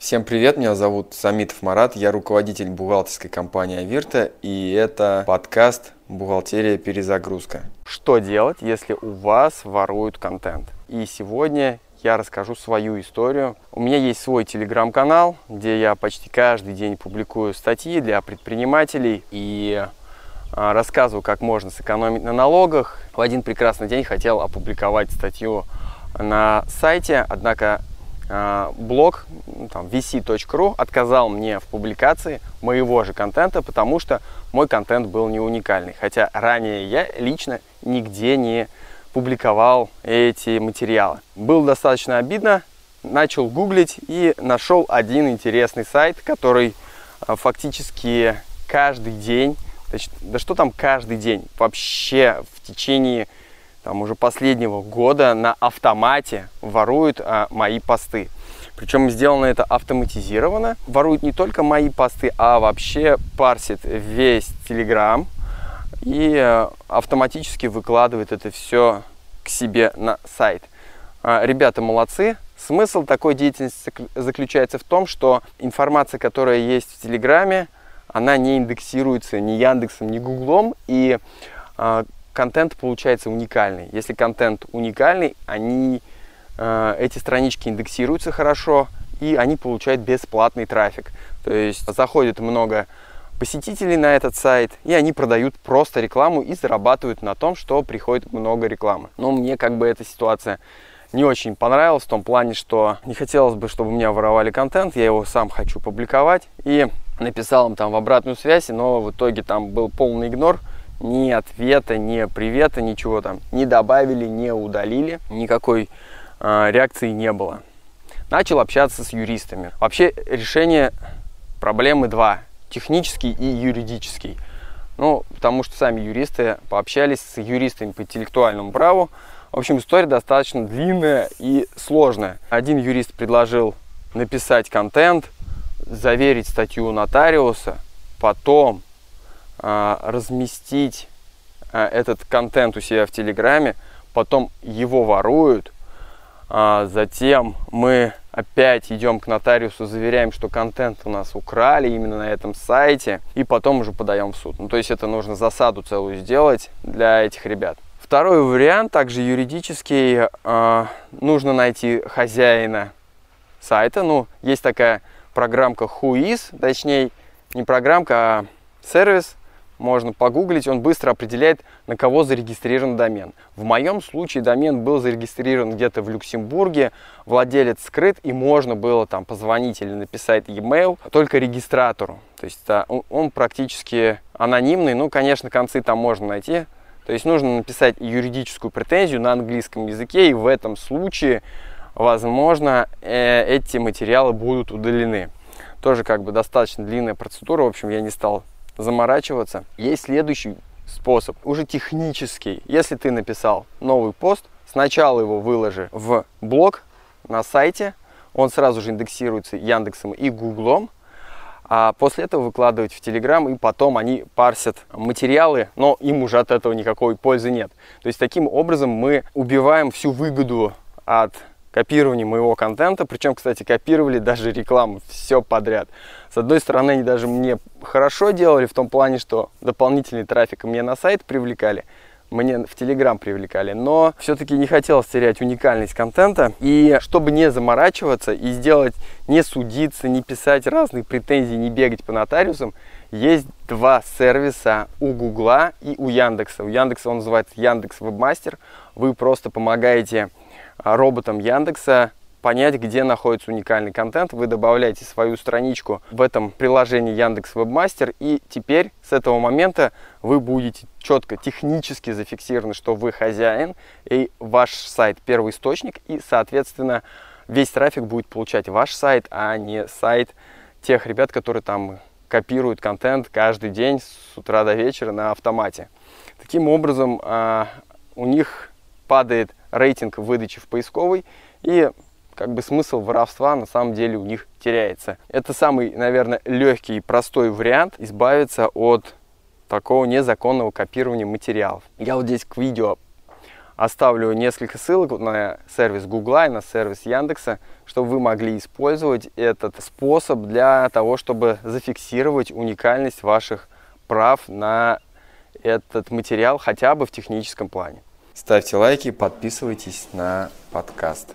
Всем привет, меня зовут Самитов Марат, я руководитель бухгалтерской компании Авирта, и это подкаст «Бухгалтерия. Перезагрузка». Что делать, если у вас воруют контент? И сегодня я расскажу свою историю. У меня есть свой телеграм-канал, где я почти каждый день публикую статьи для предпринимателей и а, рассказываю, как можно сэкономить на налогах. В один прекрасный день хотел опубликовать статью на сайте, однако блог ну, там, vc.ru отказал мне в публикации моего же контента, потому что мой контент был не уникальный. Хотя ранее я лично нигде не публиковал эти материалы. Было достаточно обидно, начал гуглить и нашел один интересный сайт, который а, фактически каждый день, да что там каждый день, вообще в течение там уже последнего года на автомате воруют а, мои посты. Причем сделано это автоматизированно. Воруют не только мои посты, а вообще парсит весь Telegram и а, автоматически выкладывает это все к себе на сайт. А, ребята молодцы. Смысл такой деятельности заключается в том, что информация, которая есть в Телеграме, она не индексируется ни Яндексом, ни Гуглом, и а, контент получается уникальный. Если контент уникальный, они, э, эти странички индексируются хорошо, и они получают бесплатный трафик. То есть заходит много посетителей на этот сайт, и они продают просто рекламу и зарабатывают на том, что приходит много рекламы. Но мне как бы эта ситуация не очень понравилась в том плане, что не хотелось бы, чтобы у меня воровали контент, я его сам хочу публиковать, и написал им там в обратную связь, но в итоге там был полный игнор, ни ответа, ни привета, ничего там не добавили, не удалили, никакой э, реакции не было. Начал общаться с юристами. Вообще решение проблемы два, технический и юридический. Ну, потому что сами юристы пообщались с юристами по интеллектуальному праву. В общем, история достаточно длинная и сложная. Один юрист предложил написать контент, заверить статью нотариуса, потом разместить а, этот контент у себя в Телеграме, потом его воруют, а, затем мы опять идем к нотариусу, заверяем, что контент у нас украли именно на этом сайте, и потом уже подаем в суд. Ну, то есть это нужно засаду целую сделать для этих ребят. Второй вариант, также юридический, нужно найти хозяина сайта. Ну, есть такая программка Whois, точнее, не программка, а сервис, можно погуглить, он быстро определяет, на кого зарегистрирован домен. В моем случае домен был зарегистрирован где-то в Люксембурге, владелец скрыт, и можно было там позвонить или написать e-mail только регистратору. То есть он, практически анонимный, ну, конечно, концы там можно найти. То есть нужно написать юридическую претензию на английском языке, и в этом случае, возможно, э, эти материалы будут удалены. Тоже как бы достаточно длинная процедура, в общем, я не стал заморачиваться. Есть следующий способ, уже технический. Если ты написал новый пост, сначала его выложи в блог на сайте, он сразу же индексируется Яндексом и Гуглом, а после этого выкладывать в Телеграм, и потом они парсят материалы, но им уже от этого никакой пользы нет. То есть таким образом мы убиваем всю выгоду от копировании моего контента. Причем, кстати, копировали даже рекламу, все подряд. С одной стороны, они даже мне хорошо делали в том плане, что дополнительный трафик мне на сайт привлекали, мне в Телеграм привлекали, но все-таки не хотелось терять уникальность контента. И чтобы не заморачиваться и сделать, не судиться, не писать разные претензии, не бегать по нотариусам, есть два сервиса у Гугла и у Яндекса. У Яндекса он называется Яндекс Вебмастер. Вы просто помогаете роботам Яндекса понять, где находится уникальный контент. Вы добавляете свою страничку в этом приложении Яндекс Вебмастер, и теперь с этого момента вы будете четко технически зафиксированы, что вы хозяин, и ваш сайт первый источник, и, соответственно, весь трафик будет получать ваш сайт, а не сайт тех ребят, которые там копируют контент каждый день с утра до вечера на автомате. Таким образом, а, у них падает рейтинг выдачи в поисковой, и как бы смысл воровства на самом деле у них теряется. Это самый, наверное, легкий и простой вариант избавиться от такого незаконного копирования материалов. Я вот здесь к видео Оставлю несколько ссылок на сервис Гугла и на сервис Яндекса, чтобы вы могли использовать этот способ для того, чтобы зафиксировать уникальность ваших прав на этот материал хотя бы в техническом плане. Ставьте лайки, подписывайтесь на подкаст.